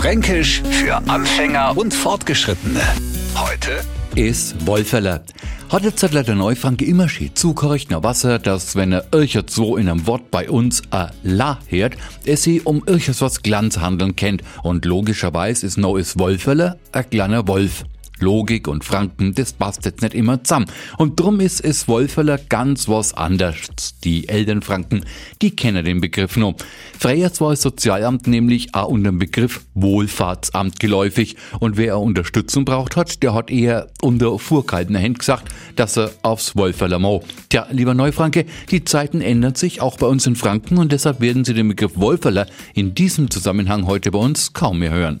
Fränkisch für Anfänger und Fortgeschrittene. Heute ist Wolferler. Hat jetzt der Neufranke immer schön nach Wasser, dass wenn er irgendwas so in einem Wort bei uns a la hört, es sie um irgendwas Glanzhandeln kennt und logischerweise ist neues Wolferler a kleiner Wolf. Logik und Franken, das passt jetzt nicht immer zusammen. Und drum ist es Wolferler ganz was anders. Die Elternfranken, die kennen den Begriff noch. Früher war das Sozialamt nämlich auch unter dem Begriff Wohlfahrtsamt geläufig. Und wer Unterstützung braucht hat, der hat eher unter vorkaltener Hand gesagt, dass er aufs Wolferler mau. Tja, lieber Neufranke, die Zeiten ändern sich auch bei uns in Franken und deshalb werden Sie den Begriff Wolferler in diesem Zusammenhang heute bei uns kaum mehr hören.